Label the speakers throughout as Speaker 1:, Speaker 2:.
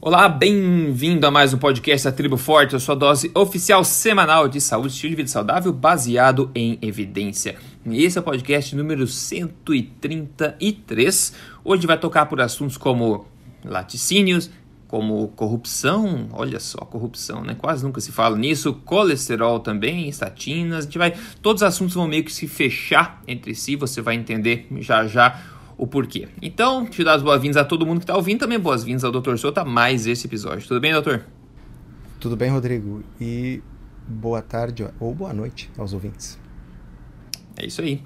Speaker 1: Olá, bem-vindo a mais um podcast da Tribo Forte, a sua dose oficial semanal de saúde, estilo de vida saudável baseado em evidência. Esse é o podcast número 133. Hoje vai tocar por assuntos como laticínios, como corrupção, olha só, corrupção, né? Quase nunca se fala nisso, colesterol também, estatinas, a gente vai, todos os assuntos vão meio que se fechar entre si, você vai entender já já o porquê. Então, te dar as boas-vindas a todo mundo que está ouvindo, também boas-vindas ao Dr. Souto a mais esse episódio. Tudo bem, doutor?
Speaker 2: Tudo bem, Rodrigo. E boa tarde ou boa noite aos ouvintes.
Speaker 1: É isso aí.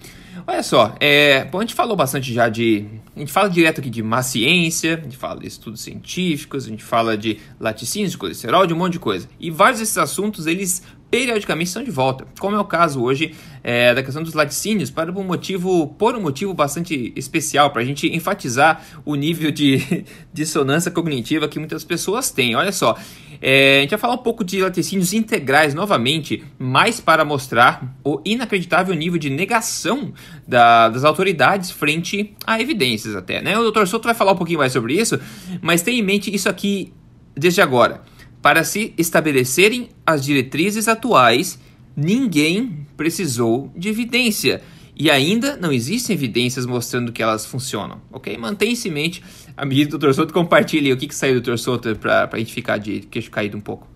Speaker 1: Olha só, é, bom, a gente falou bastante já de. A gente fala direto aqui de má ciência, a gente fala de estudos científicos, a gente fala de laticínios, de colesterol, de um monte de coisa. E vários desses assuntos eles periodicamente estão de volta, como é o caso hoje é, da questão dos laticínios, para um motivo, por um motivo bastante especial, para a gente enfatizar o nível de dissonância cognitiva que muitas pessoas têm. Olha só, é, a gente vai falar um pouco de laticínios integrais novamente, mais para mostrar o inacreditável nível de negação da, das autoridades frente a evidências até. Né? O Dr. Souto vai falar um pouquinho mais sobre isso, mas tenha em mente isso aqui desde agora. Para se estabelecerem as diretrizes atuais, ninguém precisou de evidência. E ainda não existem evidências mostrando que elas funcionam, ok? Mantenha-se em mente. A medida do Dr. Souto, compartilhe o que, que saiu do Dr. Souto para a gente ficar de queixo caído um pouco.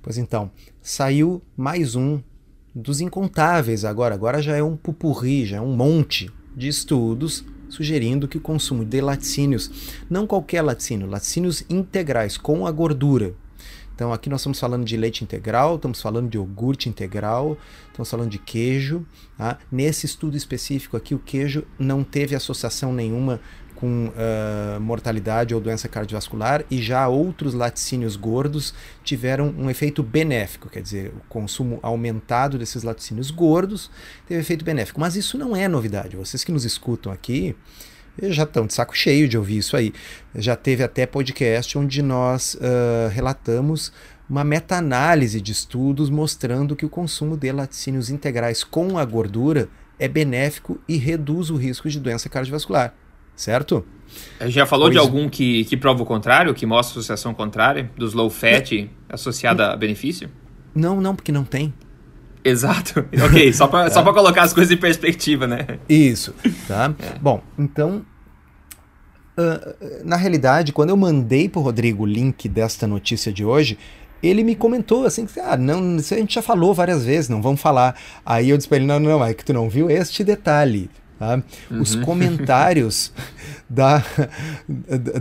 Speaker 2: Pois então, saiu mais um dos incontáveis agora. Agora já é um pupurri, já é um monte de estudos sugerindo que o consumo de laticínios, não qualquer laticínio, laticínios integrais com a gordura. Então aqui nós estamos falando de leite integral, estamos falando de iogurte integral, estamos falando de queijo. Tá? Nesse estudo específico aqui, o queijo não teve associação nenhuma com uh, mortalidade ou doença cardiovascular e já outros laticínios gordos tiveram um efeito benéfico, quer dizer, o consumo aumentado desses laticínios gordos teve efeito benéfico. Mas isso não é novidade. Vocês que nos escutam aqui já estão de saco cheio de ouvir isso aí. Já teve até podcast onde nós uh, relatamos uma meta-análise de estudos mostrando que o consumo de laticínios integrais com a gordura é benéfico e reduz o risco de doença cardiovascular certo?
Speaker 1: Já falou pois... de algum que, que prova o contrário, que mostra associação contrária, dos low fat associada a benefício?
Speaker 2: Não, não, porque não tem.
Speaker 1: Exato. Ok, só para é. colocar as coisas em perspectiva, né?
Speaker 2: Isso, tá? É. Bom, então, uh, na realidade, quando eu mandei para o Rodrigo o link desta notícia de hoje, ele me comentou assim, ah, não, isso a gente já falou várias vezes, não vamos falar. Aí eu disse para ele, não, não, é que tu não viu este detalhe. Tá? Uhum. Os comentários da,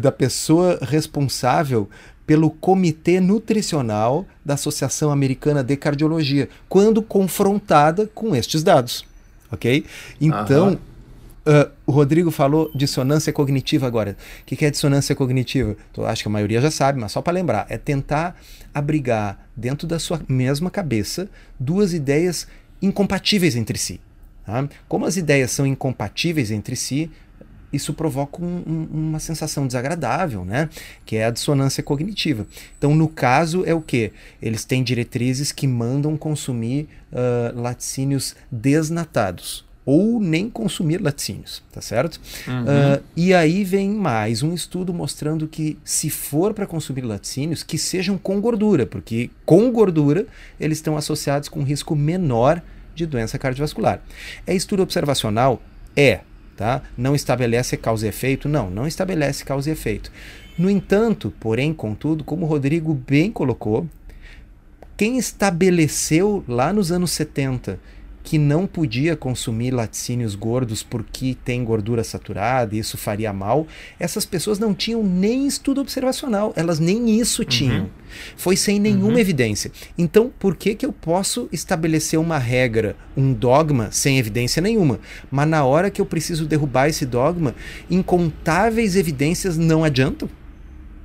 Speaker 2: da pessoa responsável pelo Comitê Nutricional da Associação Americana de Cardiologia, quando confrontada com estes dados. Ok? Então, uh, o Rodrigo falou dissonância cognitiva agora. O que, que é dissonância cognitiva? Então, acho que a maioria já sabe, mas só para lembrar: é tentar abrigar dentro da sua mesma cabeça duas ideias incompatíveis entre si. Tá? Como as ideias são incompatíveis entre si, isso provoca um, um, uma sensação desagradável, né? Que é a dissonância cognitiva. Então, no caso, é o que? Eles têm diretrizes que mandam consumir uh, laticínios desnatados ou nem consumir laticínios, tá certo? Uhum. Uh, e aí vem mais um estudo mostrando que se for para consumir laticínios, que sejam com gordura, porque com gordura eles estão associados com risco menor de doença cardiovascular. É estudo observacional? É. Tá? Não estabelece causa e efeito? Não, não estabelece causa e efeito. No entanto, porém, contudo, como o Rodrigo bem colocou, quem estabeleceu lá nos anos 70 que não podia consumir laticínios gordos porque tem gordura saturada e isso faria mal, essas pessoas não tinham nem estudo observacional, elas nem isso uhum. tinham. Foi sem nenhuma uhum. evidência. Então, por que, que eu posso estabelecer uma regra, um dogma, sem evidência nenhuma? Mas na hora que eu preciso derrubar esse dogma, incontáveis evidências não adiantam?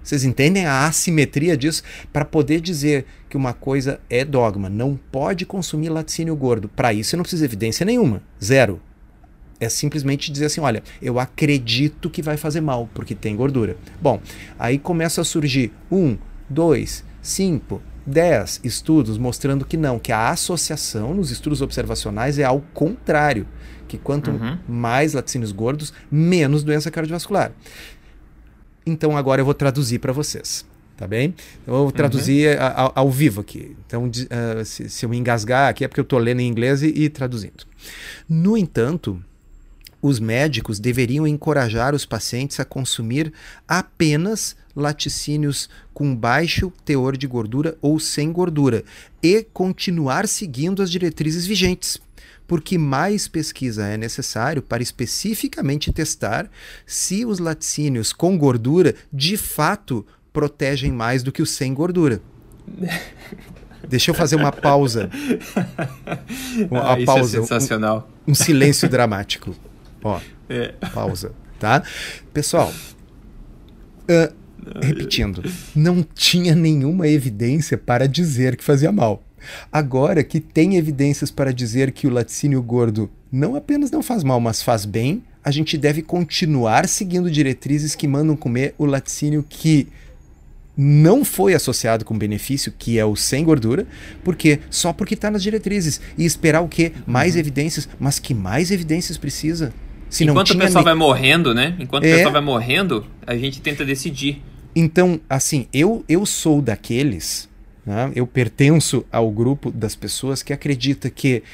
Speaker 2: Vocês entendem a assimetria disso? Para poder dizer que uma coisa é dogma, não pode consumir laticínio gordo. Para isso você não precisa de evidência nenhuma. Zero. É simplesmente dizer assim: olha, eu acredito que vai fazer mal, porque tem gordura. Bom, aí começa a surgir um, dois, cinco, dez estudos mostrando que não, que a associação nos estudos observacionais é ao contrário. Que quanto uhum. mais laticínios gordos, menos doença cardiovascular. Então agora eu vou traduzir para vocês. Tá bem? Então, eu vou traduzir uhum. ao, ao, vivo aqui. Então, uh, se, se, eu me engasgar aqui é porque eu estou lendo em inglês e, e traduzindo. No entanto, os médicos deveriam encorajar os pacientes a consumir apenas laticínios com baixo teor de gordura ou sem gordura e continuar seguindo as diretrizes vigentes. Porque mais pesquisa é necessário para especificamente testar se os laticínios com gordura de fato protegem mais do que os sem gordura. Deixa eu fazer uma pausa.
Speaker 1: Uma ah, pausa. É sensacional.
Speaker 2: Um, um silêncio dramático. Ó, é. pausa, tá? Pessoal, uh, repetindo, não tinha nenhuma evidência para dizer que fazia mal. Agora que tem evidências para dizer que o laticínio gordo não apenas não faz mal, mas faz bem, a gente deve continuar seguindo diretrizes que mandam comer o laticínio que não foi associado com benefício, que é o sem gordura, porque só porque está nas diretrizes. E esperar o quê? Mais uhum. evidências. Mas que mais evidências precisa?
Speaker 1: Se Enquanto o pessoal vai morrendo, né? Enquanto é... o pessoal vai morrendo, a gente tenta decidir.
Speaker 2: Então, assim, eu, eu sou daqueles, né? eu pertenço ao grupo das pessoas que acredita que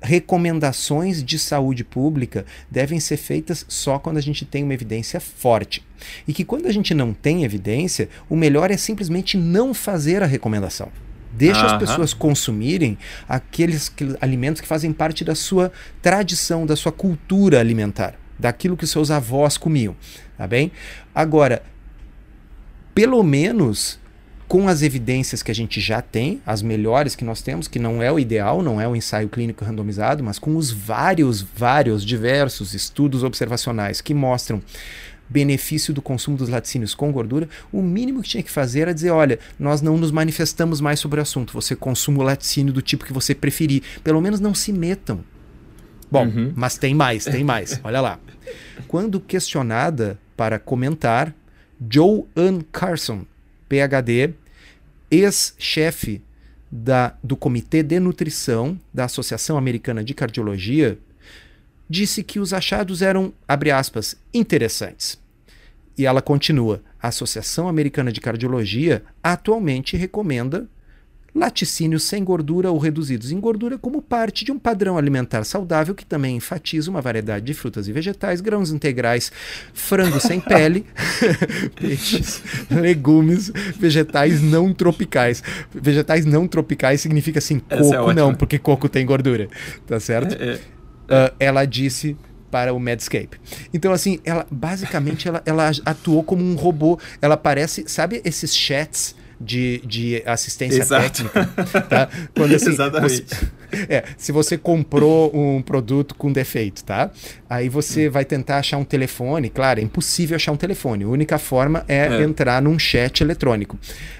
Speaker 2: recomendações de saúde pública devem ser feitas só quando a gente tem uma evidência forte. E que quando a gente não tem evidência, o melhor é simplesmente não fazer a recomendação. Deixa as pessoas consumirem aqueles, aqueles alimentos que fazem parte da sua tradição, da sua cultura alimentar, daquilo que seus avós comiam, tá bem? Agora, pelo menos com as evidências que a gente já tem, as melhores que nós temos, que não é o ideal, não é o ensaio clínico randomizado, mas com os vários, vários, diversos estudos observacionais que mostram benefício do consumo dos laticínios com gordura, o mínimo que tinha que fazer era dizer: olha, nós não nos manifestamos mais sobre o assunto, você consuma o laticínio do tipo que você preferir, pelo menos não se metam. Bom, uhum. mas tem mais, tem mais. Olha lá. Quando questionada para comentar Joe Ann Carson, PhD, ex-chefe do Comitê de Nutrição da Associação Americana de Cardiologia, disse que os achados eram, abre aspas, interessantes. E ela continua: a Associação Americana de Cardiologia atualmente recomenda laticínios sem gordura ou reduzidos em gordura como parte de um padrão alimentar saudável que também enfatiza uma variedade de frutas e vegetais, grãos integrais, frango sem pele, peixes, legumes, vegetais não tropicais. Vegetais não tropicais significa assim, é coco é não, porque coco tem gordura, tá certo? É, é. Uh, ela disse para o Medscape. Então, assim, ela basicamente ela, ela atuou como um robô. Ela parece, sabe esses chats de, de assistência Exato. técnica. Tá? Quando, assim,
Speaker 1: Exatamente.
Speaker 2: Você, é, se você comprou um produto com defeito, tá? Aí você hum. vai tentar achar um telefone. Claro, é impossível achar um telefone. A única forma é, é. entrar num chat eletrônico.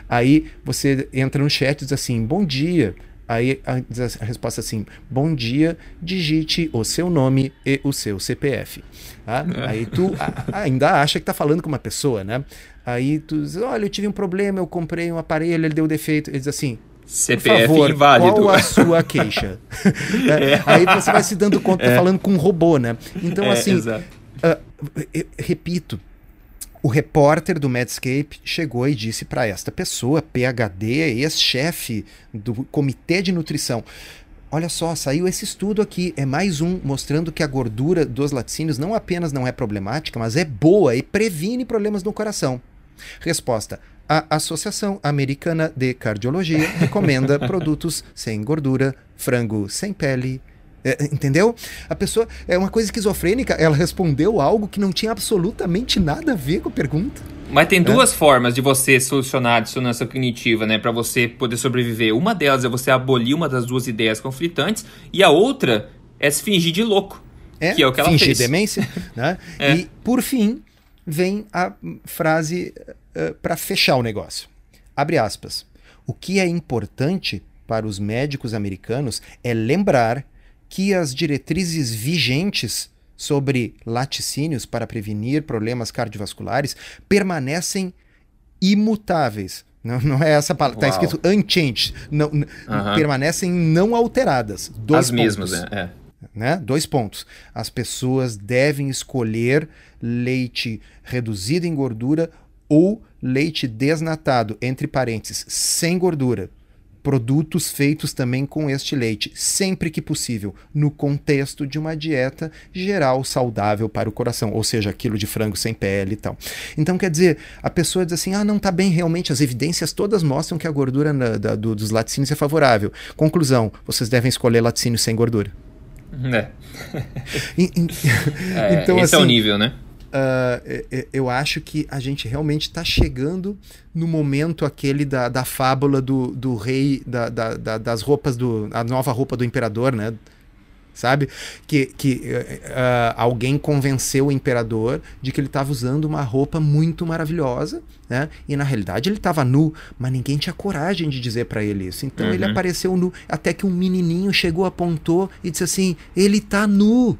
Speaker 2: Aí você entra no chat e diz assim: bom dia. Aí a, a, resposta assim: bom dia, digite o seu nome e o seu CPF. Tá? É. Aí tu ainda acha que está falando com uma pessoa, né? Aí tu diz: olha, eu tive um problema, eu comprei um aparelho, ele deu defeito. Ele diz assim:
Speaker 1: CPF
Speaker 2: favor,
Speaker 1: inválido.
Speaker 2: Qual a sua queixa? é. Aí você vai se dando conta, tá é. falando com um robô, né? Então, é, assim, uh, repito, o repórter do Medscape chegou e disse para esta pessoa, PhD, ex-chefe do Comitê de Nutrição, Olha só, saiu esse estudo aqui, é mais um mostrando que a gordura dos laticínios não apenas não é problemática, mas é boa e previne problemas no coração. Resposta: a Associação Americana de Cardiologia recomenda produtos sem gordura, frango sem pele, é, entendeu? A pessoa é uma coisa esquizofrênica, ela respondeu algo que não tinha absolutamente nada a ver com a pergunta.
Speaker 1: Mas tem duas é. formas de você solucionar a dissonância cognitiva, né, para você poder sobreviver. Uma delas é você abolir uma das duas ideias conflitantes e a outra é se fingir de louco.
Speaker 2: É, que é o que ela fingir fez. demência, né? É. E por fim vem a frase uh, eh, para fechar o negócio. Abre aspas. O que é importante para os médicos americanos é lembrar que as diretrizes vigentes sobre laticínios para prevenir problemas cardiovasculares permanecem imutáveis. Não, não é essa palavra. Está escrito unchanged. Não, Permanecem não alteradas. Dois
Speaker 1: As
Speaker 2: pontos.
Speaker 1: mesmas, é. é.
Speaker 2: Né? Dois pontos. As pessoas devem escolher leite reduzido em gordura ou leite desnatado, entre parênteses, sem gordura produtos feitos também com este leite, sempre que possível, no contexto de uma dieta geral saudável para o coração, ou seja, aquilo de frango sem pele e tal. Então, quer dizer, a pessoa diz assim: ah, não está bem, realmente, as evidências todas mostram que a gordura na, da, do, dos laticínios é favorável. Conclusão: vocês devem escolher laticínio sem gordura.
Speaker 1: É. é então, esse assim, é o assim, nível, né?
Speaker 2: Uh, eu acho que a gente realmente está chegando no momento aquele da, da fábula do, do rei, da, da, da, das roupas do. a nova roupa do imperador, né? Sabe? Que, que uh, alguém convenceu o imperador de que ele estava usando uma roupa muito maravilhosa, né? E na realidade ele estava nu, mas ninguém tinha coragem de dizer para ele isso. Então uhum. ele apareceu nu, até que um menininho chegou, apontou e disse assim: ele está nu.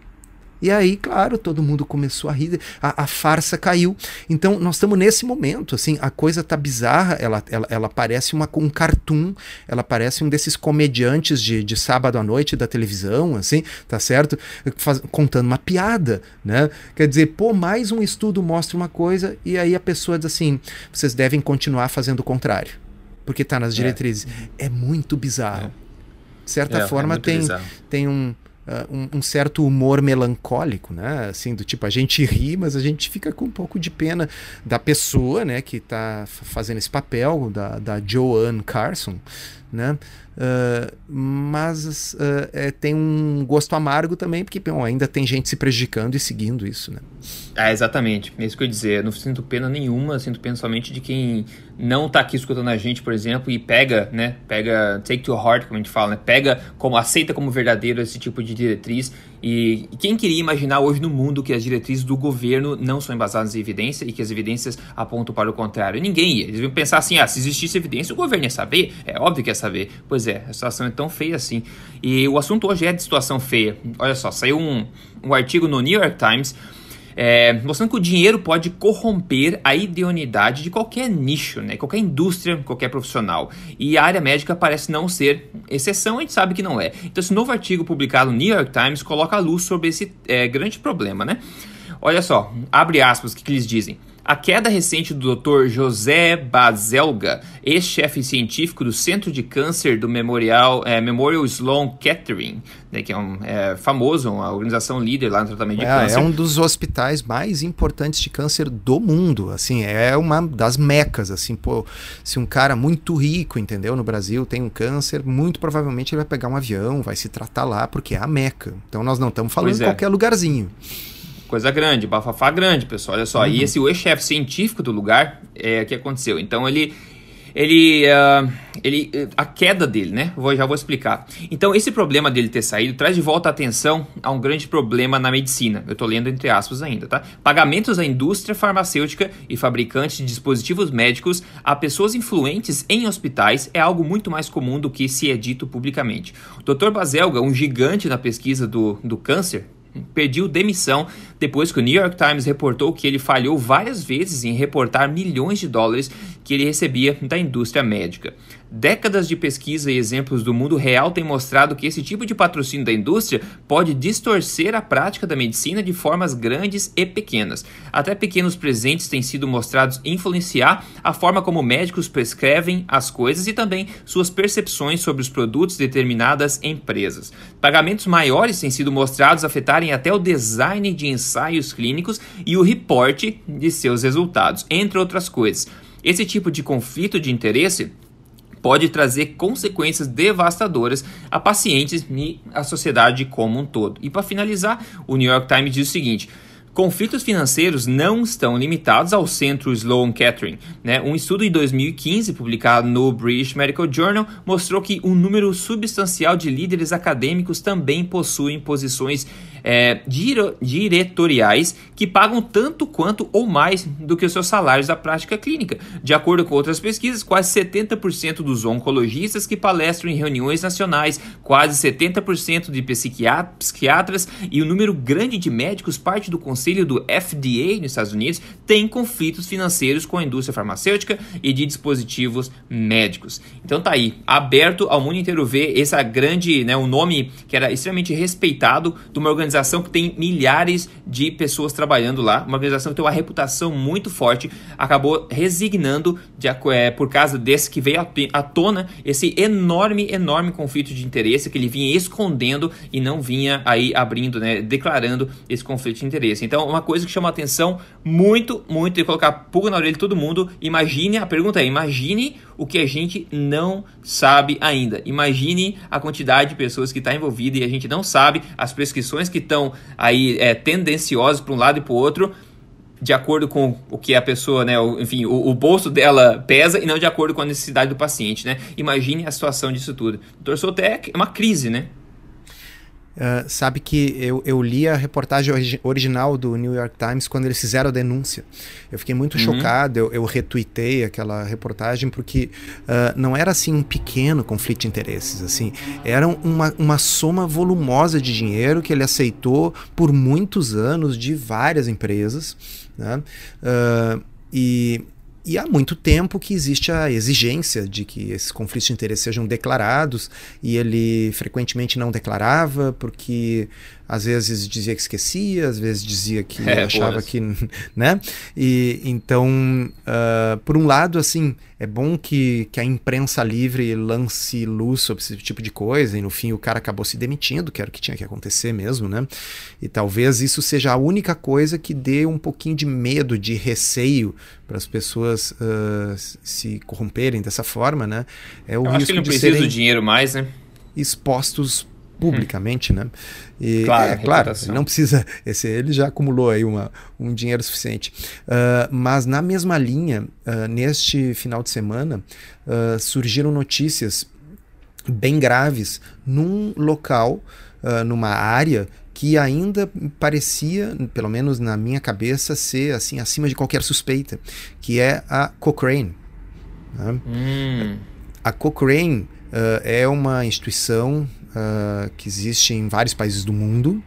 Speaker 2: E aí, claro, todo mundo começou a rir, a, a farsa caiu. Então, nós estamos nesse momento, assim, a coisa tá bizarra, ela, ela, ela parece uma, um cartoon, ela parece um desses comediantes de, de sábado à noite da televisão, assim, tá certo? Faz, contando uma piada, né? Quer dizer, pô, mais um estudo mostra uma coisa e aí a pessoa diz assim, vocês devem continuar fazendo o contrário, porque está nas é. diretrizes. É, é muito bizarro. É. De certa é, forma, é tem, tem um Uh, um, um, certo humor melancólico, né? Assim, do tipo, a gente ri, mas a gente fica com um pouco de pena da pessoa, né, que está fazendo esse papel, da, da Joanne Carson, né? Uh, mas uh, é, tem um gosto amargo também, porque bom, ainda tem gente se prejudicando e seguindo isso, né?
Speaker 1: É, exatamente. É isso que eu ia dizer. Não sinto pena nenhuma, sinto pena somente de quem não está aqui escutando a gente, por exemplo, e pega, né? Pega, take to heart, como a gente fala, né? Pega como, aceita como verdadeiro esse tipo de diretriz e, quem queria imaginar hoje no mundo que as diretrizes do governo não são embasadas em evidência e que as evidências apontam para o contrário? Ninguém ia. Eles iam pensar assim: ah, se existisse evidência, o governo ia saber. É óbvio que ia saber. Pois é, a situação é tão feia assim. E o assunto hoje é de situação feia. Olha só, saiu um, um artigo no New York Times é, mostrando que o dinheiro pode corromper a idoneidade de qualquer nicho, né? qualquer indústria, qualquer profissional. E a área médica parece não ser exceção, a gente sabe que não é. Então, esse novo artigo publicado no New York Times coloca a luz sobre esse é, grande problema. Né? Olha só, abre aspas, o que, que eles dizem. A queda recente do Dr. José Bazelga, ex-chefe científico do Centro de Câncer do Memorial, é, Memorial Sloan Kettering, né, que é, um, é famoso, uma organização líder lá no tratamento de
Speaker 2: é,
Speaker 1: câncer.
Speaker 2: É um dos hospitais mais importantes de câncer do mundo, assim, é uma das mecas, assim, pô, se um cara muito rico, entendeu, no Brasil tem um câncer, muito provavelmente ele vai pegar um avião, vai se tratar lá, porque é a meca. Então nós não estamos falando de é. qualquer lugarzinho
Speaker 1: coisa grande, bafafá grande, pessoal. Olha só. Uhum. E esse o ex-chefe científico do lugar, é o que aconteceu. Então ele ele, uh, ele a queda dele, né? Vou, já vou explicar. Então, esse problema dele ter saído traz de volta a atenção a um grande problema na medicina. Eu tô lendo entre aspas ainda, tá? Pagamentos à indústria farmacêutica e fabricantes de dispositivos médicos a pessoas influentes em hospitais é algo muito mais comum do que se é dito publicamente. O Dr. Baselga, um gigante na pesquisa do, do câncer, pediu demissão depois que o New York Times reportou que ele falhou várias vezes em reportar milhões de dólares que ele recebia da indústria médica. Décadas de pesquisa e exemplos do mundo real têm mostrado que esse tipo de patrocínio da indústria pode distorcer a prática da medicina de formas grandes e pequenas. Até pequenos presentes têm sido mostrados influenciar a forma como médicos prescrevem as coisas e também suas percepções sobre os produtos de determinadas empresas. Pagamentos maiores têm sido mostrados afetarem até o design de ensaios clínicos e o reporte de seus resultados, entre outras coisas. Esse tipo de conflito de interesse pode trazer consequências devastadoras a pacientes e à sociedade como um todo. E para finalizar, o New York Times diz o seguinte: Conflitos financeiros não estão limitados ao centro Sloan Kettering. Né? Um estudo de 2015, publicado no British Medical Journal, mostrou que um número substancial de líderes acadêmicos também possuem posições é, diretoriais que pagam tanto quanto ou mais do que os seus salários da prática clínica. De acordo com outras pesquisas, quase 70% dos oncologistas que palestram em reuniões nacionais, quase 70% de psiquiatras e um número grande de médicos, parte do conselho do FDA nos Estados Unidos, tem conflitos financeiros com a indústria farmacêutica e de dispositivos médicos. Então tá aí, aberto ao mundo inteiro ver essa grande, né, um nome que era extremamente respeitado de uma organização organização que tem milhares de pessoas trabalhando lá, uma organização que tem uma reputação muito forte, acabou resignando de, é, por causa desse que veio à tona esse enorme, enorme conflito de interesse que ele vinha escondendo e não vinha aí abrindo, né, declarando esse conflito de interesse. Então, uma coisa que chama atenção muito, muito e colocar pulga na orelha de todo mundo. Imagine, a pergunta é: imagine o que a gente não sabe ainda. Imagine a quantidade de pessoas que está envolvida e a gente não sabe as prescrições que estão aí é, tendenciosas para um lado e para o outro de acordo com o que a pessoa, né, o, enfim, o, o, bolso dela pesa e não de acordo com a necessidade do paciente, né? Imagine a situação disso tudo. Doutor Soltec é uma crise, né?
Speaker 2: Uh, sabe que eu, eu li a reportagem origi original do New York Times quando eles fizeram a denúncia. Eu fiquei muito uhum. chocado, eu, eu retuitei aquela reportagem porque uh, não era assim um pequeno conflito de interesses, assim, era uma, uma soma volumosa de dinheiro que ele aceitou por muitos anos de várias empresas. Né? Uh, e e há muito tempo que existe a exigência de que esses conflitos de interesse sejam declarados, e ele frequentemente não declarava, porque às vezes dizia que esquecia, às vezes dizia que é, achava que, né? E então, uh, por um lado, assim, é bom que, que a imprensa livre lance luz sobre esse tipo de coisa, e no fim o cara acabou se demitindo, que era o que tinha que acontecer mesmo, né? E talvez isso seja a única coisa que dê um pouquinho de medo, de receio para as pessoas uh, se corromperem dessa forma, né?
Speaker 1: É o Eu risco acho que ele não precisa do dinheiro mais, né?
Speaker 2: Expostos publicamente, hum. né? E, claro, é, claro, não precisa. Esse, ele já acumulou aí uma, um dinheiro suficiente. Uh, mas na mesma linha, uh, neste final de semana, uh, surgiram notícias bem graves num local, numa área que ainda parecia, pelo menos na minha cabeça, ser assim acima de qualquer suspeita, que é a Cochrane. Né? Hum. A Cochrane é uma instituição uh, que existe em vários países do mundo,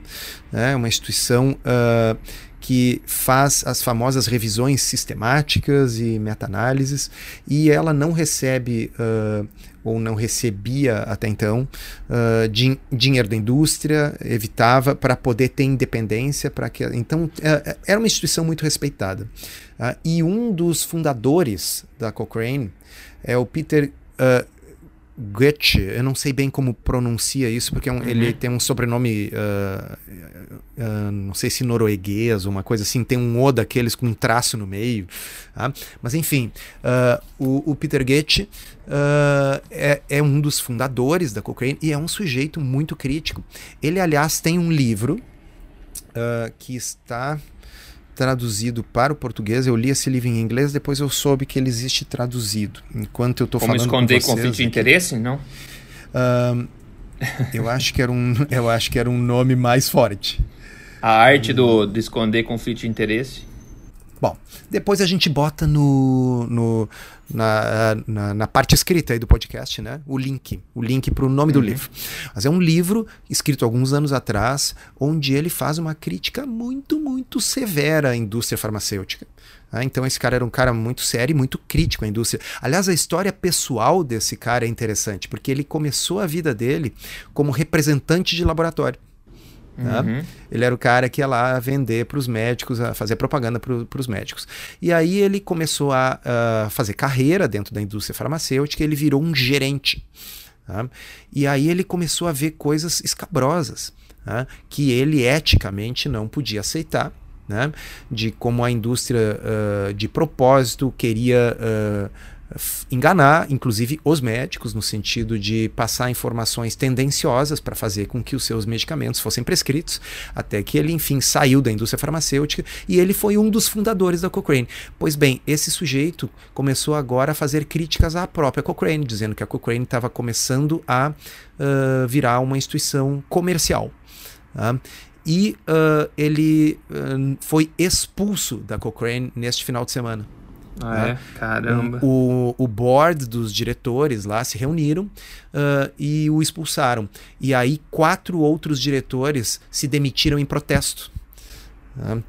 Speaker 2: é né? uma instituição uh, que faz as famosas revisões sistemáticas e meta-análises, e ela não recebe uh, ou não recebia até então uh, din dinheiro da indústria, evitava para poder ter independência para que então uh, era uma instituição muito respeitada uh, e um dos fundadores da Cochrane é o Peter Goethe, eu não sei bem como pronuncia isso, porque é um, uhum. ele tem um sobrenome, uh, uh, não sei se norueguês ou uma coisa assim, tem um O daqueles com um traço no meio. Tá? Mas enfim, uh, o, o, Peter Goethe é, é, um dos fundadores da Cochrane e é um sujeito muito crítico. Ele, aliás, tem um livro que está traduzido para o português. Eu li esse livro em inglês, depois eu soube que ele existe traduzido. Enquanto eu estou falando
Speaker 1: esconder com conflito de interesse, não?
Speaker 2: Uh, eu acho que era um, eu acho que era um nome mais forte.
Speaker 1: A arte do, de esconder conflito de interesse.
Speaker 2: Bom, depois a gente bota no, no na, na, na, parte escrita aí do podcast, né? O link, o link para o nome uhum. do livro. Mas é um livro escrito alguns anos atrás, onde ele faz uma crítica muito, muito severa à indústria farmacêutica. Ah, então esse cara era um cara muito sério e muito crítico à indústria. Aliás, a história pessoal desse cara é interessante, porque ele começou a vida dele como representante de laboratório. Tá? Uhum. Ele era o cara que ia lá vender para os médicos, a fazer propaganda para os médicos. E aí ele começou a, a, fazer carreira dentro da indústria farmacêutica, ele virou um gerente. Tá? E aí ele começou a ver coisas escabrosas tá? que ele eticamente não podia aceitar. Né? De como a indústria uh, de propósito queria uh, enganar, inclusive, os médicos, no sentido de passar informações tendenciosas para fazer com que os seus medicamentos fossem prescritos, até que ele, enfim, saiu da indústria farmacêutica e ele foi um dos fundadores da Cochrane. Pois bem, esse sujeito começou agora a fazer críticas à própria Cochrane, dizendo que a Cochrane estava começando a uh, virar uma instituição comercial. Tá? E uh, ele uh, foi expulso da Cochrane neste final de semana.
Speaker 1: Ah, né? é? Caramba.
Speaker 2: O, o board dos diretores lá se reuniram uh, e o expulsaram. E aí quatro outros diretores se demitiram em protesto. Né?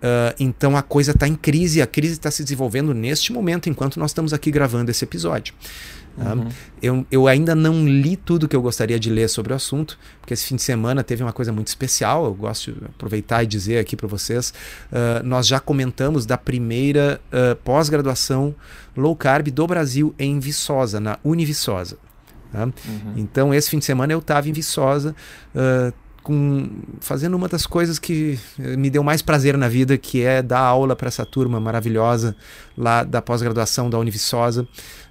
Speaker 2: Uh, então a coisa está em crise, a crise está se desenvolvendo neste momento, enquanto nós estamos aqui gravando esse episódio. Tá? Uhum. Eu, eu ainda não li tudo que eu gostaria de ler sobre o assunto, porque esse fim de semana teve uma coisa muito especial. Eu gosto de aproveitar e dizer aqui para vocês: uh, nós já comentamos da primeira pós-graduação low carb do Brasil em Viçosa, na Univiçosa. Tá? Uhum. Então, esse fim de semana eu estava em Viçosa. Com, fazendo uma das coisas que me deu mais prazer na vida, que é dar aula para essa turma maravilhosa lá da pós-graduação da Univiçosa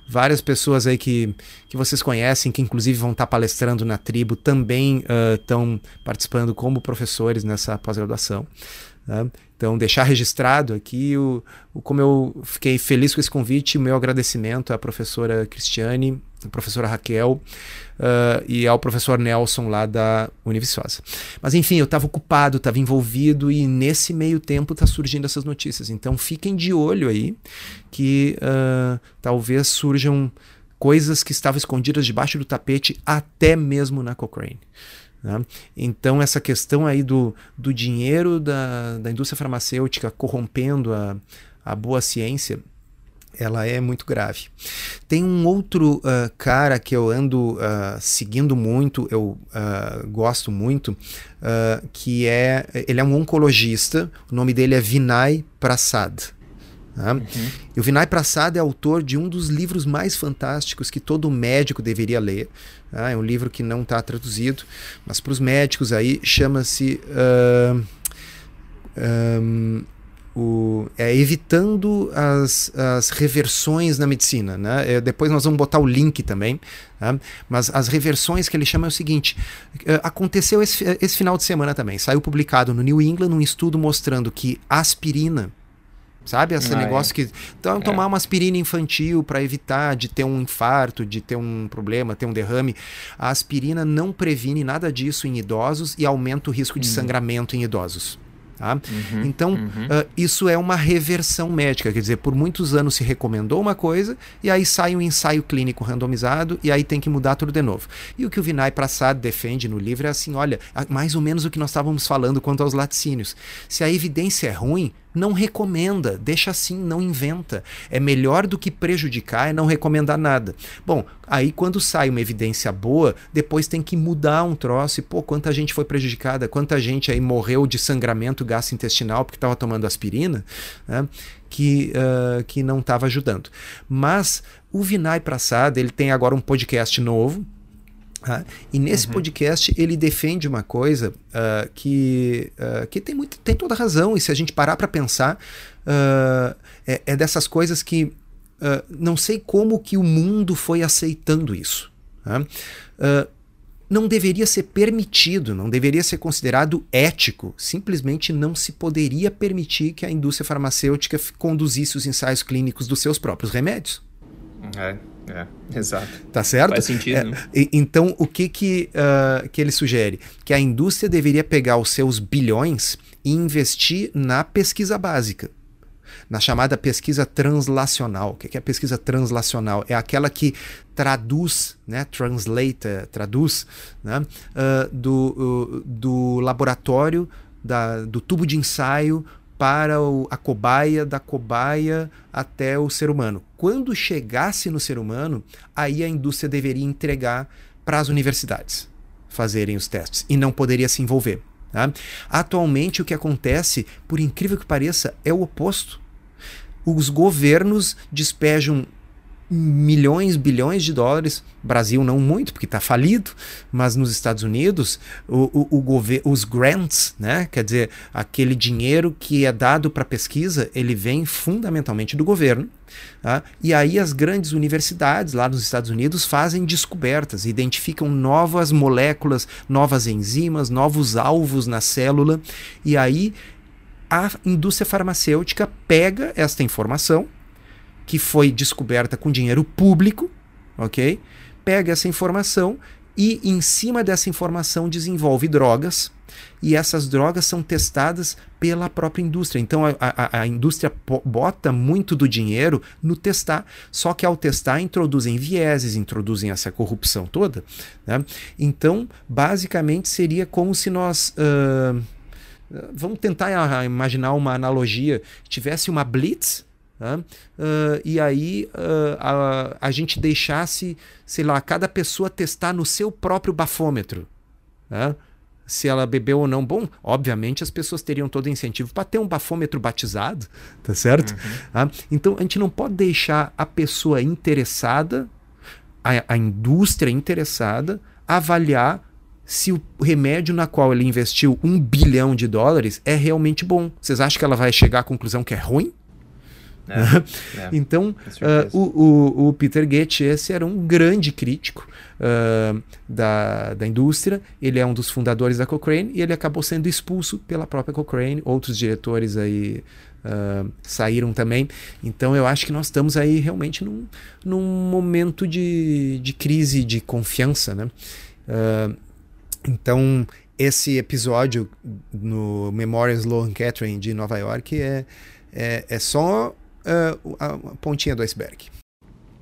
Speaker 2: várias pessoas aí que, que vocês conhecem, que inclusive vão estar palestrando na tribo, também estão uh, participando como professores nessa pós-graduação. Né? Então, deixar registrado aqui o, o, como eu fiquei feliz com esse convite, o meu agradecimento à professora Cristiane, à professora Raquel uh, e ao professor Nelson lá da Univiçosa. Mas enfim, eu estava ocupado, estava envolvido e nesse meio tempo está surgindo essas notícias. Então, fiquem de olho aí que uh, talvez surjam coisas que estavam escondidas debaixo do tapete até mesmo na Cochrane. Né? Então, essa questão aí do, do dinheiro da, da indústria farmacêutica corrompendo a, a boa ciência, ela é muito grave. Tem um outro uh, cara que eu ando uh, seguindo muito, eu uh, gosto muito, que é ele é um oncologista. O nome dele é Vinay Prasad. Tá? Uhum. E o Vinay Prasad é autor de um dos livros mais fantásticos que todo médico deveria ler. Tá? É um livro que não está traduzido, mas para os médicos aí chama-se um, o, é evitando as, as reversões na medicina. Né? É, depois nós vamos botar o link também. Tá? Mas as reversões que ele chama é o seguinte: uh, aconteceu esse, esse final de semana também. Saiu publicado no New England um estudo mostrando que aspirina Sabe? Esse ah, é. negócio é. que. Então, é. tomar uma aspirina infantil para evitar de ter um infarto, de ter um problema, ter um derrame. A aspirina não previne nada disso em idosos e aumenta o risco de hum. sangramento em idosos. Tá? Uhum, então, uhum. Uh, isso é uma reversão médica, quer dizer, por muitos anos se recomendou uma coisa e aí sai um ensaio clínico randomizado e aí tem que mudar tudo de novo. E o que o Vinay Prasad defende no livro é assim: olha, mais ou menos o que nós estávamos falando quanto aos laticínios. Se a evidência é ruim, não recomenda, deixa assim, não inventa. É melhor do que prejudicar e não recomendar nada. Bom, aí quando sai uma evidência boa, depois tem que mudar um troço e, pô, quanta gente foi prejudicada, quanta gente aí morreu de sangramento gastrointestinal porque estava tomando aspirina, né, que, uh, que não estava ajudando. Mas o Vinay Prasad, ele tem agora um podcast novo, ah, e nesse uhum. podcast ele defende uma coisa uh, que, uh, que tem, muito, tem toda razão, e se a gente parar para pensar, uh, é, é, dessas coisas que não sei como que o mundo foi aceitando isso. Tá? não deveria ser permitido, não deveria ser considerado ético, simplesmente não se poderia permitir que a indústria farmacêutica conduzisse os ensaios clínicos dos seus próprios remédios.
Speaker 1: É. É, exato.
Speaker 2: Tá certo?
Speaker 1: Faz sentido. É,
Speaker 2: né? então, o que, que, uh, que ele sugere? Que a indústria deveria pegar os seus bilhões e investir na pesquisa básica. Na chamada pesquisa translacional. O que é a pesquisa translacional? É aquela que traduz, né, translate, traduz, né, uh, do, uh, do laboratório, da, do tubo de ensaio para o, a cobaia, da cobaia até o ser humano. Quando chegasse no ser humano, aí a indústria deveria entregar para as universidades fazerem os testes e não poderia se envolver. Tá? Atualmente, o que acontece, por incrível que pareça, é o oposto. Os governos despejam milhões, bilhões de dólares. Brasil não muito, porque está falido, mas nos Estados Unidos, o, o, o os grants, né? quer dizer, aquele dinheiro que é dado para pesquisa, ele vem fundamentalmente do governo. Tá? E aí as grandes universidades lá nos Estados Unidos fazem descobertas, identificam novas moléculas, novas enzimas, novos alvos na célula, e aí a indústria farmacêutica pega esta informação que foi descoberta com dinheiro público, ok? Pega essa informação e, em cima dessa informação, desenvolve drogas. E essas drogas são testadas pela própria indústria. Então a, a, a indústria bota muito do dinheiro no testar, só que ao testar introduzem vieses, introduzem essa corrupção toda. Né? Então, basicamente, seria como se nós. Uh, vamos tentar imaginar uma analogia. Tivesse uma blitz uh, e aí uh, a, a gente deixasse, sei lá, cada pessoa testar no seu próprio bafômetro. Se ela bebeu ou não. Bom, obviamente as pessoas teriam todo incentivo para ter um bafômetro batizado, tá certo? Uhum. então a gente não pode deixar a pessoa interessada, a, a indústria interessada, avaliar se o remédio na qual ele investiu um bilhão de dólares é realmente bom. Vocês acham que ela vai chegar à conclusão que é ruim? É, é, então, uh, o, o, o, Peter Goethe, esse era um grande crítico uh, da, da indústria. Ele é um dos fundadores da Cochrane e ele acabou sendo expulso pela própria Cochrane. Outros diretores aí uh, saíram também. Então, eu acho que nós estamos aí realmente num, num momento de, de crise de confiança. Né? então, esse episódio no Memorial Sloan Kettering de Nova York é, é, é só uh, a pontinha do iceberg.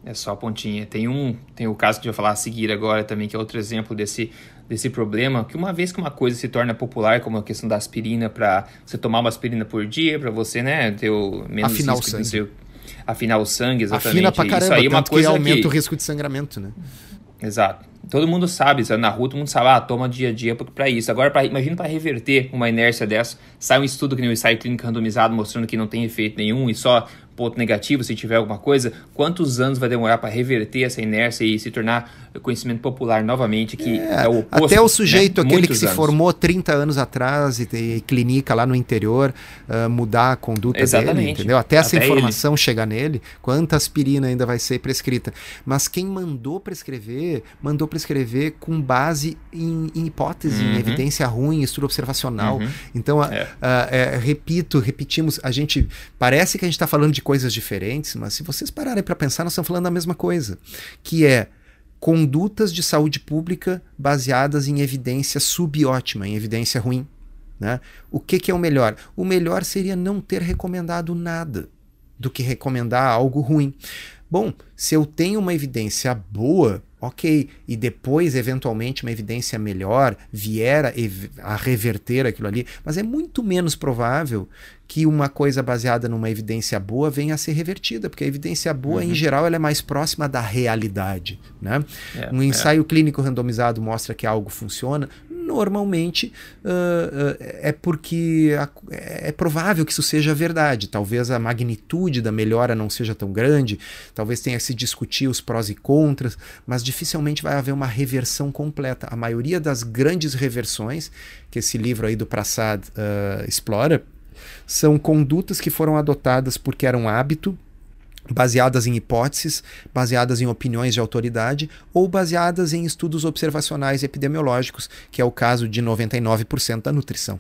Speaker 1: É só a pontinha. Tem um, tem o caso que eu vou falar a seguir agora também, que é outro exemplo desse, desse problema, que uma vez que uma coisa se torna popular, como a questão da aspirina, para você tomar uma aspirina por dia, para você, né, ter o
Speaker 2: menos Afinar risco o sangue. de seu,
Speaker 1: afinar o sangue, exatamente.
Speaker 2: Afina pra caramba, Isso aí é uma coisa que aumenta que... o risco de sangramento, né?
Speaker 1: Exato. Todo mundo sabe, na rua todo mundo sabe, ah, toma dia a dia para isso. Agora, pra, imagina para reverter uma inércia dessa, sai um estudo que nem o ensaio clínico randomizado mostrando que não tem efeito nenhum e só ponto negativo, se tiver alguma coisa, quantos anos vai demorar para reverter essa inércia e se tornar conhecimento popular novamente, que é, é o oposto.
Speaker 2: Até o sujeito, né? aquele Muitos que anos. se formou 30 anos atrás e, e clinica lá no interior, uh, mudar a conduta Exatamente. dele, entendeu? Até essa Até informação ele. chegar nele, quanta aspirina ainda vai ser prescrita. Mas quem mandou prescrever, mandou prescrever com base em, em hipótese, uhum. em evidência ruim, estudo observacional. Uhum. Então, é. Uh, uh, repito, repetimos, a gente parece que a gente está falando de coisas diferentes, mas se vocês pararem para pensar, nós estamos falando da mesma coisa, que é condutas de saúde pública baseadas em evidência subótima, em evidência ruim. Né? O que, que é o melhor? O melhor seria não ter recomendado nada do que recomendar algo ruim. Bom, se eu tenho uma evidência boa, ok, e depois, eventualmente, uma evidência melhor vier a, a, reverter aquilo ali, mas é muito menos provável que uma coisa baseada numa evidência boa venha a ser revertida, porque a evidência boa, uhum. em geral, ela é mais próxima da realidade. Né? É, um ensaio é. clínico randomizado mostra que algo funciona, normalmente uh, uh, é porque a, é provável que isso seja verdade. Talvez a magnitude da melhora não seja tão grande, talvez tenha que se discutir os prós e contras, mas dificilmente vai haver uma reversão completa. A maioria das grandes reversões que esse livro aí do Prasad uh, explora são condutas que foram adotadas porque eram hábito baseadas em hipóteses, baseadas em opiniões de autoridade ou baseadas em estudos observacionais epidemiológicos, que é o caso de 99% da nutrição.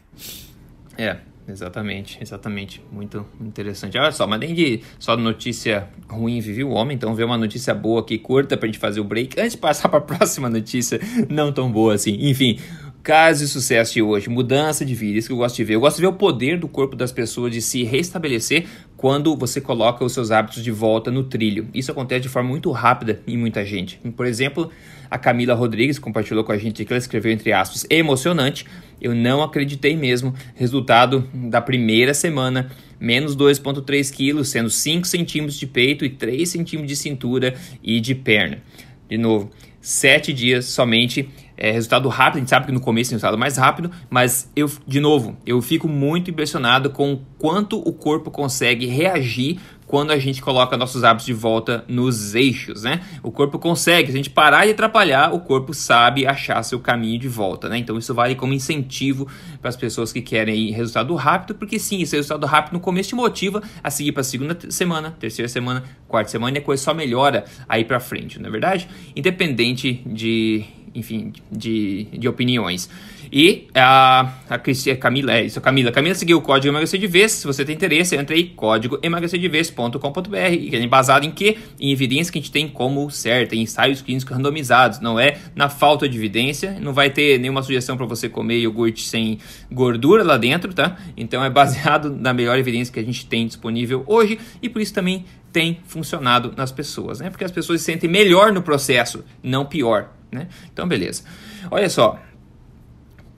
Speaker 1: É, exatamente, exatamente. Muito interessante. Olha só, mas nem de só notícia ruim vive o homem, então vê uma notícia boa aqui, curta, pra gente fazer o break, antes de passar para a próxima notícia não tão boa assim. Enfim, Caso de sucesso de hoje, mudança de vida, isso que eu gosto de ver. Eu gosto de ver o poder do corpo das pessoas de se restabelecer quando você coloca os seus hábitos de volta no trilho. Isso acontece de forma muito rápida em muita gente. Por exemplo, a Camila Rodrigues compartilhou com a gente que ela escreveu entre aspas, emocionante. Eu não acreditei mesmo. Resultado da primeira semana, menos 2,3 quilos, sendo 5 centímetros de peito e 3 centímetros de cintura e de perna. De novo, 7 dias somente é, resultado rápido, a gente sabe que no começo é resultado mais rápido, mas eu, de novo, eu fico muito impressionado com quanto o corpo consegue reagir quando a gente coloca nossos hábitos de volta nos eixos, né? O corpo consegue, se a gente parar de atrapalhar, o corpo sabe achar seu caminho de volta, né? Então isso vale como incentivo para as pessoas que querem resultado rápido, porque sim, esse resultado rápido no começo te motiva a seguir para a segunda semana, terceira semana, quarta semana e a coisa só melhora aí para frente, não é verdade? Independente de enfim, de, de opiniões. E a, a Camila, é isso, Camila. Camila seguiu o código emagrecer de vez. Se você tem interesse, entra aí, código emagrecerdevez.com.br, que é embasado em quê? Em evidência que a gente tem como certa, em ensaios clínicos randomizados. Não é na falta de evidência, não vai ter nenhuma sugestão para você comer iogurte sem gordura lá dentro, tá? Então é baseado na melhor evidência que a gente tem disponível hoje e por isso também tem funcionado nas pessoas, né? Porque as pessoas se sentem melhor no processo, não pior, né? Então, beleza. Olha só,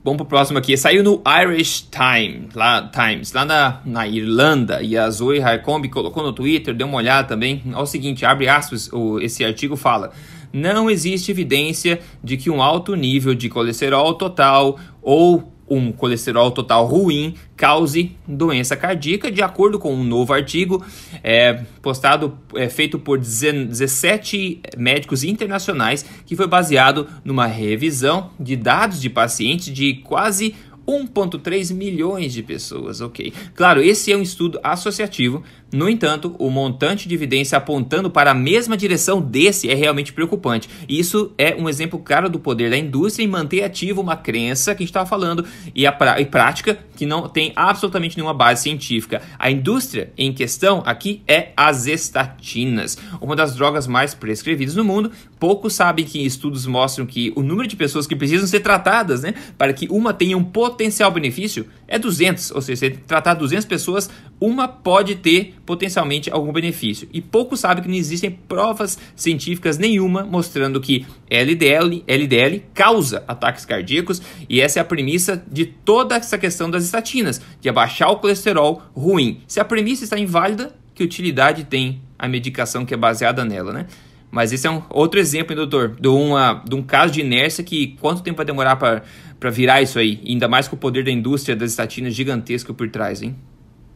Speaker 1: Vamos pro próximo aqui. Saiu no Irish Times, lá, Times, lá na, na Irlanda. E a Zoe Harcombe colocou no Twitter, deu uma olhada também. Olha o seguinte, abre aspas, o, esse artigo fala... Não existe evidência de que um alto nível de colesterol total ou um colesterol total ruim cause doença cardíaca, de acordo com um novo artigo é, postado, é, feito por 17 médicos internacionais, que foi baseado numa revisão de dados de pacientes de quase 1,3 milhões de pessoas, ok. Claro, esse é um estudo associativo, no entanto, o montante de evidência apontando para a mesma direção desse é realmente preocupante. Isso é um exemplo claro do poder da indústria em manter ativa uma crença que a gente estava falando e a e prática que não tem absolutamente nenhuma base científica. A indústria em questão aqui é as estatinas, uma das drogas mais prescrevidas no mundo. Poucos sabem que estudos mostram que o número de pessoas que precisam ser tratadas, né, para que uma tenha um potencial benefício é 200, ou seja, se tratar 200 pessoas, uma pode ter potencialmente algum benefício. E poucos sabem que não existem provas científicas nenhuma mostrando que LDL, LDL causa ataques cardíacos, e essa é a premissa de toda essa questão das estatinas, de abaixar o colesterol ruim. Se a premissa está inválida, que utilidade tem a medicação que é baseada nela, né? Mas esse é um outro exemplo, hein, doutor, de, uma, de um caso de inércia que quanto tempo vai demorar para virar isso aí? Ainda mais com o poder da indústria das estatinas gigantesco por trás, hein?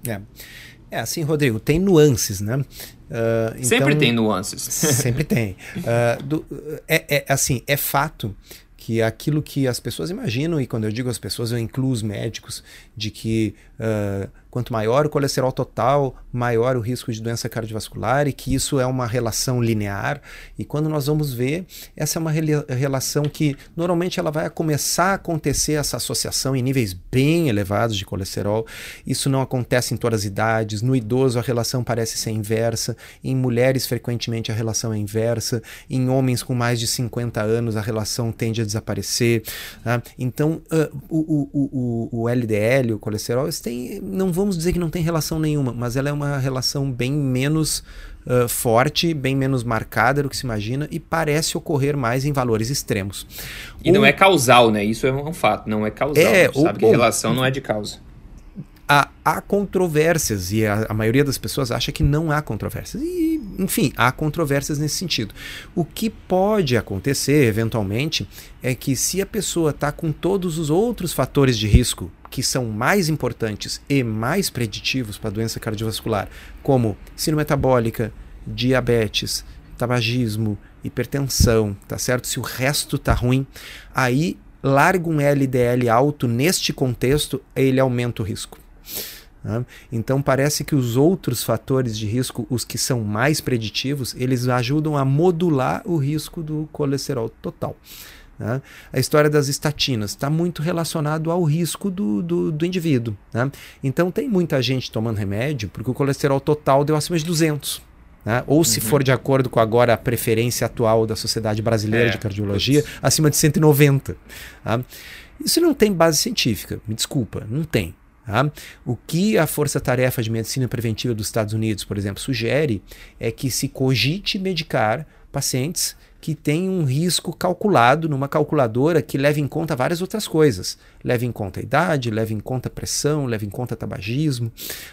Speaker 2: É. É assim, Rodrigo, tem nuances, né? Uh,
Speaker 1: então, sempre tem nuances.
Speaker 2: Sempre tem. Uh, do, é, é, assim, é fato que aquilo que as pessoas imaginam, e quando eu digo as pessoas, eu incluo os médicos, de que uh, quanto maior o colesterol total, maior o risco de doença cardiovascular e que isso é uma relação linear. E quando nós vamos ver, essa é uma relação que normalmente ela vai começar a acontecer essa associação em níveis bem elevados de colesterol. Isso não acontece em todas as idades. No idoso a relação parece ser inversa, em mulheres frequentemente a relação é inversa, em homens com mais de 50 anos a relação tende a desaparecer. Tá? Então, uh, o, o, o, o LDL, o colesterol, tem, não vão vamos dizer que não tem relação nenhuma, mas ela é uma relação bem menos uh, forte, bem menos marcada do que se imagina e parece ocorrer mais em valores extremos.
Speaker 1: E não é causal, né? Isso é um fato, não é causal. É, sabe que relação não é de causa
Speaker 2: há, há controvérsias e a, a, maioria das pessoas acha que não há controvérsias. E, enfim, há controvérsias nesse sentido. O que pode acontecer, eventualmente, é que se a pessoa está com todos os outros fatores de risco que são mais importantes e mais preditivos para a doença cardiovascular, como síndrome metabólica, diabetes, tabagismo, hipertensão, tá certo? Se o resto tá ruim, aí larga um LDL alto neste contexto, ele aumenta o risco. Né? Então parece que os outros fatores de risco, os que são mais preditivos, eles ajudam a modular o risco do colesterol total. Né? A história das estatinas está muito relacionado ao risco do, do, do indivíduo. Né? Então tem muita gente tomando remédio porque o colesterol total deu acima de 200. Né? Ou se uhum. for de acordo com agora a preferência atual da Sociedade Brasileira é, de Cardiologia, putz. acima de 190. Tá? Isso não tem base científica, me desculpa, não tem. Tá? O que a Força Tarefa de Medicina Preventiva dos Estados Unidos, por exemplo, sugere é que se cogite medicar pacientes que têm um risco calculado numa calculadora que leva em conta várias outras coisas. Leva em conta a idade, leva em conta a pressão, leva em conta tabagismo,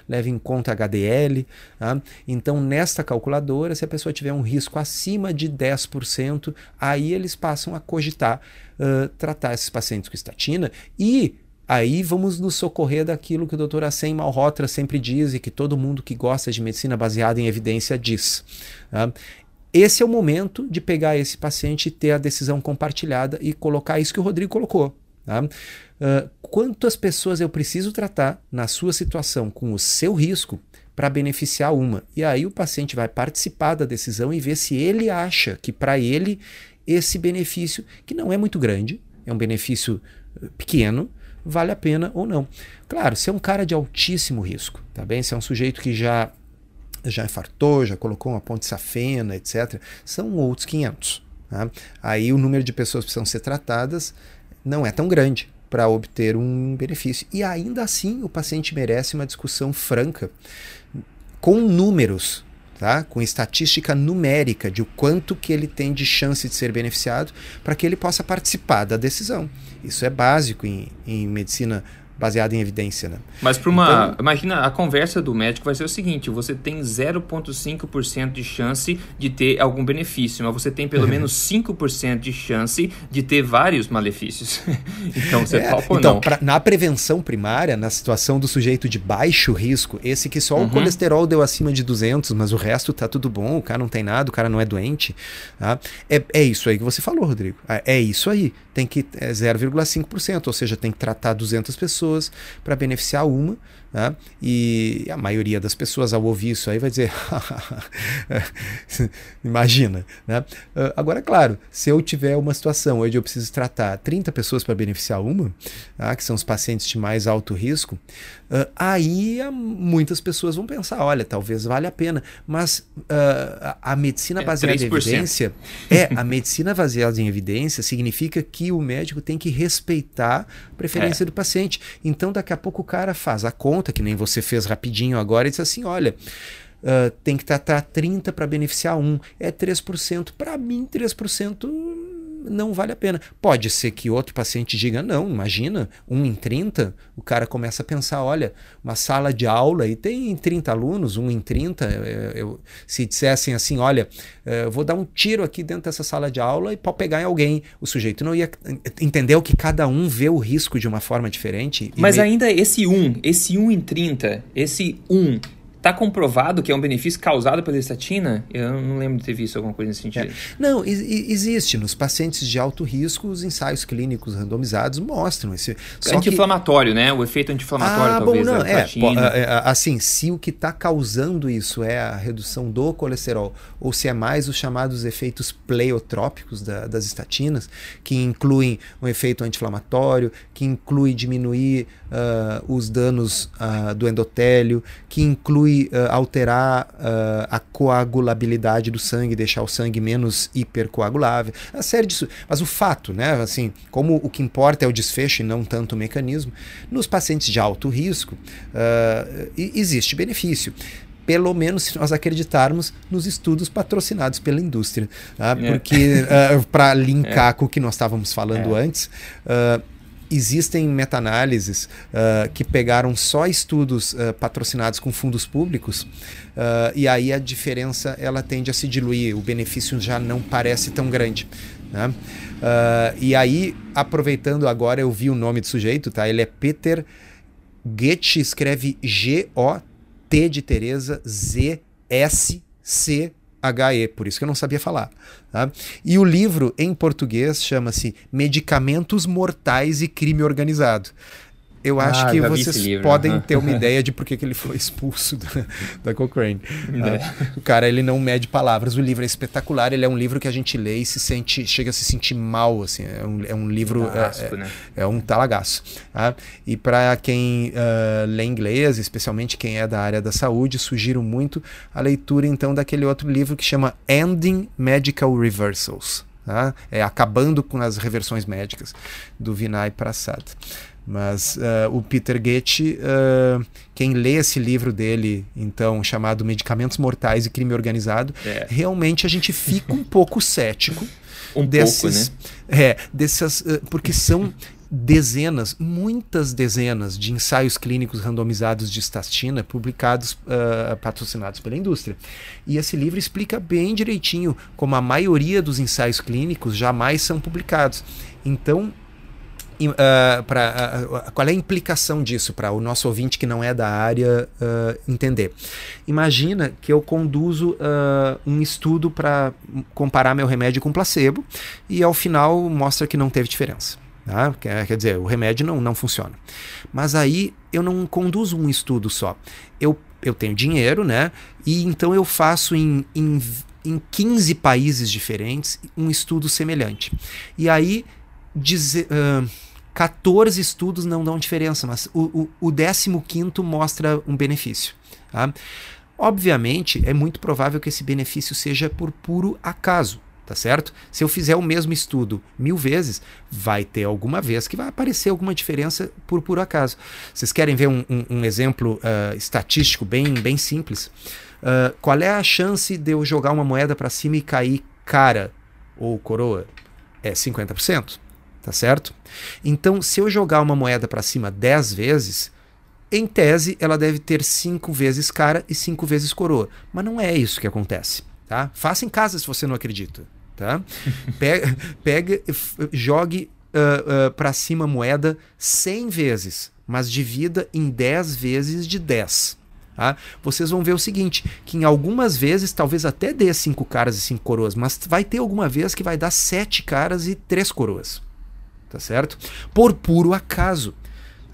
Speaker 2: leva em conta HDL. Tá? Então, nesta calculadora, se a pessoa tiver um risco acima de 10%, aí eles passam a cogitar uh, tratar esses pacientes com estatina e aí vamos nos socorrer daquilo que o Dr. Assem Malhotra sempre diz e que todo mundo que gosta de medicina baseada em evidência diz. Tá? Esse é o momento de pegar esse paciente e ter a decisão compartilhada e colocar isso que o Rodrigo colocou. Tá? Uh, quantas pessoas eu preciso tratar na sua situação com o seu risco para beneficiar uma? E aí o paciente vai participar da decisão e ver se ele acha que para ele esse benefício, que não é muito grande, é um benefício pequeno, vale a pena ou não. Claro, se é um cara de altíssimo risco, tá bem? Se é um sujeito que já já infartou, já colocou uma ponte safena, etc., são outros 500. Tá? Aí o número de pessoas que precisam ser tratadas não é tão grande para obter um benefício. E ainda assim o paciente merece uma discussão franca com números, tá? com estatística numérica de o quanto que ele tem de chance de ser beneficiado para que ele possa participar da decisão. Isso é básico em, em medicina baseado em evidência, né?
Speaker 1: Mas para uma, então, imagina a conversa do médico vai ser o seguinte: você tem 0,5% de chance de ter algum benefício, mas você tem pelo menos 5% de chance de ter vários malefícios. então você é, topa ou então, não?
Speaker 2: Pra, na prevenção primária, na situação do sujeito de baixo risco, esse que só uhum. o colesterol deu acima de 200, mas o resto tá tudo bom, o cara não tem nada, o cara não é doente, tá? é, é isso aí que você falou, Rodrigo. É, é isso aí. Tem que é 0,5%, ou seja, tem que tratar 200 pessoas pessoas para beneficiar uma. Né? E a maioria das pessoas, ao ouvir isso aí, vai dizer: imagina. Né? Uh, agora, claro, se eu tiver uma situação onde eu preciso tratar 30 pessoas para beneficiar uma, tá? que são os pacientes de mais alto risco, uh, aí muitas pessoas vão pensar: olha, talvez valha a pena. Mas uh, a medicina é, baseada em evidência é a medicina baseada em evidência significa que o médico tem que respeitar a preferência é. do paciente. Então, daqui a pouco o cara faz a conta, que nem você fez rapidinho agora, e diz assim: olha. Uh, tem que tratar 30 para beneficiar um, é 3%. Para mim, 3% não vale a pena. Pode ser que outro paciente diga, não, imagina, 1 em 30, o cara começa a pensar, olha, uma sala de aula e tem 30 alunos, 1 em 30, eu, eu, se dissessem assim, olha, eh, eu vou dar um tiro aqui dentro dessa sala de aula e pode pegar em alguém, o sujeito não ia entender que cada um vê o risco de uma forma diferente.
Speaker 1: Mas me... ainda esse 1, esse 1 em 30, esse 1 Está comprovado que é um benefício causado pela estatina? Eu não lembro de ter visto alguma coisa nesse sentido. É.
Speaker 2: Não, existe. Nos pacientes de alto risco, os ensaios clínicos randomizados mostram esse.
Speaker 1: Anti-inflamatório, que... né? O efeito anti-inflamatório, ah, talvez. Bom, não,
Speaker 2: é, é, é, assim, se o que está causando isso é a redução do colesterol, ou se é mais os chamados efeitos pleiotrópicos da, das estatinas, que incluem um efeito anti-inflamatório, que inclui diminuir uh, os danos uh, do endotélio, que inclui uh, alterar a coagulabilidade do sangue, deixar o sangue menos hipercoagulável, a série disso. Mas o fato, né, assim, como o que importa é o desfecho e não tanto o mecanismo, nos pacientes de alto risco existe benefício pelo menos se nós acreditarmos nos estudos patrocinados pela indústria. Tá? É. Porque, uh, para linkar é. com o que nós estávamos falando é. antes, uh, existem meta-análises uh, que pegaram só estudos uh, patrocinados com fundos públicos uh, e aí a diferença ela tende a se diluir, o benefício já não parece tão grande. Né? e aí, aproveitando agora, eu vi o nome do sujeito, tá? Ele é Peter Goethe, escreve G-O-T de Teresa, Z-S-C HE, por isso que eu não sabia falar. Tá? E o livro em português chama-se Medicamentos Mortais e Crime Organizado eu acho ah, que vocês livro, podem uhum. ter uma ideia de por que, que ele foi expulso da, da Cochrane. É. O cara, ele não mede palavras. O livro é espetacular. Ele é um livro que a gente lê e se sente, chega a se sentir mal. Assim. É, um, é um livro. é, né? é, um talagaço. Tá? E para quem uh, lê inglês, especialmente quem é da área da saúde, sugiro muito a leitura então daquele outro livro que chama Ending Medical Reversals. Tá? É acabando com as reversões médicas do Vinay Prasad. Mas uh, o Peter Goethe, uh, quem lê esse livro dele, então, chamado Medicamentos Mortais e Crime Organizado, é. realmente a gente fica um pouco cético.
Speaker 1: Um desses, pouco, né?
Speaker 2: É, dessas, uh, porque são dezenas, muitas dezenas de ensaios clínicos randomizados de estatina publicados, uh, patrocinados pela indústria. E esse livro explica bem direitinho como a maioria dos ensaios clínicos jamais são publicados. Então, uh, pra, uh, qual é a implicação disso para o nosso ouvinte que não é da área uh, entender? Imagina que eu conduzo um estudo para comparar meu remédio com placebo e ao final mostra que não teve diferença. Tá? Quer, quer dizer, o remédio não, não funciona. Mas aí eu não conduzo um estudo só. Eu, eu tenho dinheiro, né? E então eu faço em, em, em 15 países diferentes um estudo semelhante. E aí dizer. Uh, 14 estudos não dão diferença, mas o, o, o 15 mostra um benefício. Tá? Obviamente, é muito provável que esse benefício seja por puro acaso, tá certo? Se eu fizer o mesmo estudo mil vezes, vai ter alguma vez que vai aparecer alguma diferença por puro acaso. Vocês querem ver um, um, um exemplo uh, estatístico bem, bem simples? Uh, qual é a chance de eu jogar uma moeda para cima e cair cara ou coroa? É 50%, tá certo? Então, se eu jogar uma moeda para cima 10 vezes, em tese ela deve ter 5 vezes cara e 5 vezes coroa. Mas não é isso que acontece, tá? Faça em casa se você não acredita, tá? Pega, pega jogue uh, uh, para cima moeda 100 vezes, mas divida em 10 vezes de 10. Tá? Vocês vão ver o seguinte: que em algumas vezes talvez até dê 5 caras e 5 coroas, mas vai ter alguma vez que vai dar 7 caras e 3 coroas. Tá certo? Por puro acaso.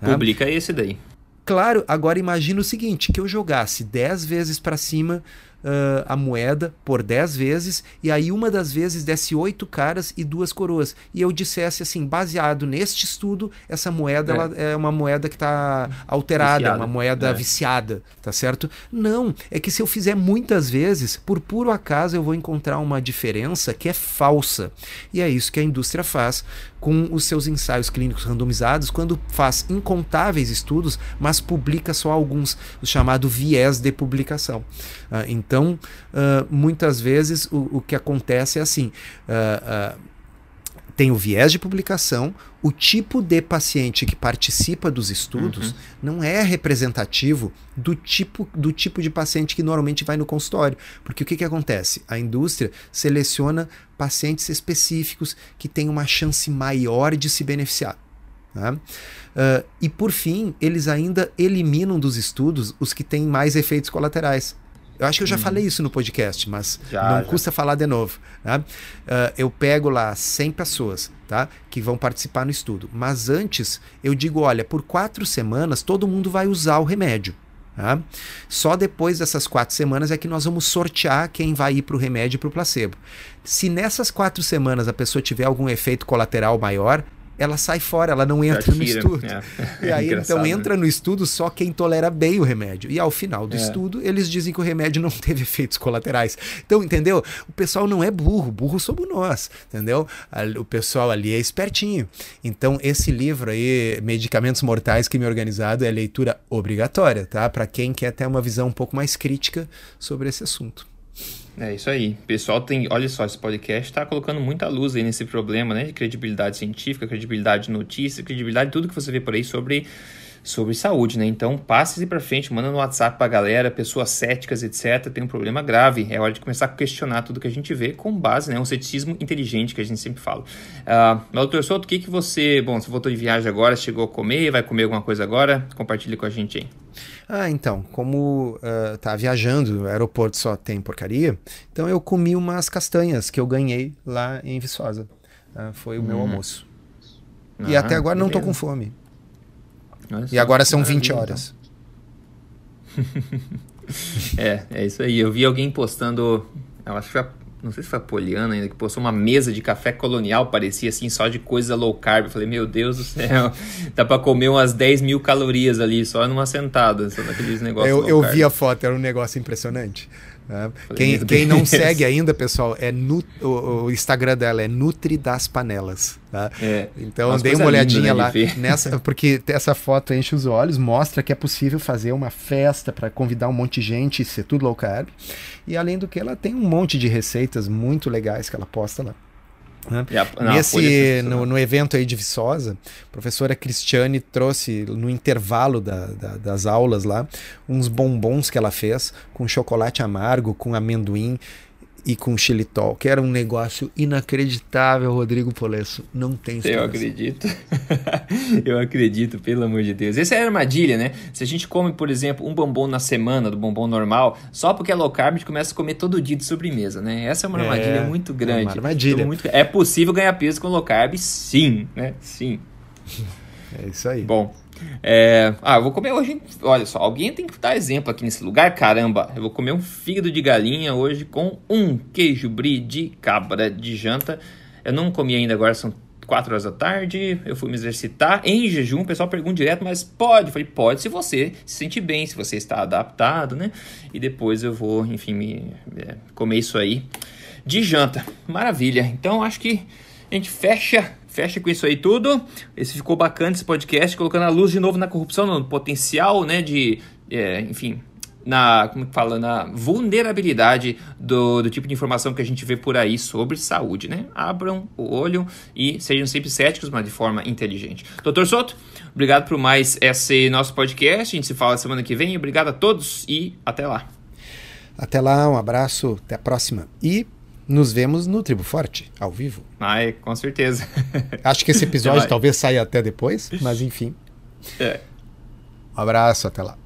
Speaker 1: Tá? Publica esse daí.
Speaker 2: Claro, agora imagina o seguinte: que eu jogasse 10 vezes para cima uh, a moeda por 10 vezes, e aí uma das vezes desse oito caras e duas coroas. E eu dissesse assim, baseado neste estudo, essa moeda é, ela é uma moeda que está alterada, viciada. uma moeda é. viciada, tá certo? Não, é que se eu fizer muitas vezes, por puro acaso eu vou encontrar uma diferença que é falsa. E é isso que a indústria faz com os seus ensaios clínicos randomizados, quando faz incontáveis estudos, mas publica só alguns, o chamado viés de publicação. Uh, então, uh, muitas vezes o, o, que acontece é assim. Uh, tem o viés de publicação, o tipo de paciente que participa dos estudos uhum. não é representativo do tipo, do tipo de paciente que normalmente vai no consultório. Porque o que, que acontece? A indústria seleciona pacientes específicos que têm uma chance maior de se beneficiar. Tá? Uh, e por fim, eles ainda eliminam dos estudos os que têm mais efeitos colaterais. Eu acho que eu já hum. falei isso no podcast, mas já, não já. custa falar de novo. Tá? Uh, eu pego lá 100 pessoas tá? que vão participar no estudo. Mas antes, eu digo: olha, por quatro semanas todo mundo vai usar o remédio. Tá? Só depois dessas quatro semanas é que nós vamos sortear quem vai ir para o remédio e para o placebo. Se nessas quatro semanas a pessoa tiver algum efeito colateral maior, ela sai fora, ela não entra no estudo. É. E aí então né? entra no estudo só quem tolera bem o remédio. E ao final do é. estudo, eles dizem que o remédio não teve efeitos colaterais. Então, entendeu? O pessoal não é burro, burro somos nós, entendeu? O pessoal ali é espertinho. Então, esse livro aí, Medicamentos Mortais que me organizado, é leitura obrigatória, tá? Para quem quer ter uma visão um pouco mais crítica sobre esse assunto.
Speaker 1: É isso aí. Pessoal tem, olha só, esse podcast está colocando muita luz aí nesse problema, né, de credibilidade científica, credibilidade de notícia, credibilidade de tudo que você vê por aí sobre sobre saúde, né? Então, passe para frente, manda no WhatsApp para a galera, pessoas céticas, etc. Tem um problema grave. É hora de começar a questionar tudo que a gente vê com base, né? Um ceticismo inteligente que a gente sempre fala. Uh, doutor Souto, o que, que você. Bom, você voltou de viagem agora, chegou a comer, vai comer alguma coisa agora? Compartilhe com a gente aí.
Speaker 2: Ah, então, como uh, tá viajando, o aeroporto só tem porcaria, então eu comi umas castanhas que eu ganhei lá em Viçosa. Uh, foi o meu hum. almoço. Ah, e até agora beleza. não tô com fome. Nossa, e agora são 20 horas.
Speaker 1: é, é isso aí. Eu vi alguém postando, eu acho que foi, não sei se foi a Poliana ainda, que postou uma mesa de café colonial, parecia assim, só de coisa low carb. Eu falei, meu Deus do céu, dá pra comer umas 10 mil calorias ali, só numa sentada, só daqueles negócios.
Speaker 2: Eu, eu vi a foto, era um negócio impressionante. Né? Quem, quem não segue ainda, pessoal, é nu, o, o, Instagram dela é Nutri das Panelas. Tá? É, então dei uma olhadinha né, lá nessa, porque essa foto enche os olhos, mostra que é possível fazer uma festa para convidar um monte de gente e ser tudo low carb. E além do que, ela tem um monte de receitas muito legais que ela posta lá. Né? A, Nesse, no, no, evento aí de Viçosa, a professora Cristiane trouxe no intervalo da, da, das aulas lá uns bombons que ela fez com chocolate amargo, com amendoim e com xilitol, que era um negócio inacreditável, Rodrigo Polesso. Não tem
Speaker 1: Eu acredito. Eu acredito, pelo amor de Deus. Essa é a armadilha, né? Se a gente come, por exemplo, um bombom na semana, do bombom normal, só porque é low carb, a gente começa a comer todo dia de sobremesa, né? Essa é uma armadilha é, muito grande. É uma
Speaker 2: armadilha.
Speaker 1: Muito... É possível ganhar peso com low carb? Sim, né? Sim.
Speaker 2: É isso aí.
Speaker 1: Bom, é, ah, eu vou comer hoje. Olha só, alguém tem que dar exemplo aqui nesse lugar, caramba. Eu vou comer um fígado de galinha hoje com um queijo brie de cabra de janta. Eu não comi ainda agora, são 4 horas da tarde. Eu fui me exercitar em jejum. O pessoal pergunta direto, mas pode? Eu falei, pode se você se sentir bem, se você está adaptado, né? E depois eu vou, enfim, me, é, comer isso aí de janta. Maravilha. Então acho que a gente fecha fecha com isso aí tudo. Esse ficou bacana esse podcast, colocando a luz de novo na corrupção, no potencial, né, de, é, enfim, na, como fala, na vulnerabilidade do, do tipo de informação que a gente vê por aí sobre saúde, né? Abram o olho e sejam sempre céticos, mas de forma inteligente. Doutor Soto, obrigado por mais esse nosso podcast. A gente se fala semana que vem. Obrigado a todos e até lá.
Speaker 2: Até lá, um abraço, até a próxima. E nos vemos no Tribo Forte, ao vivo.
Speaker 1: Ai, com certeza.
Speaker 2: Acho que esse episódio talvez saia até depois, mas enfim.
Speaker 1: É.
Speaker 2: Um abraço, até lá.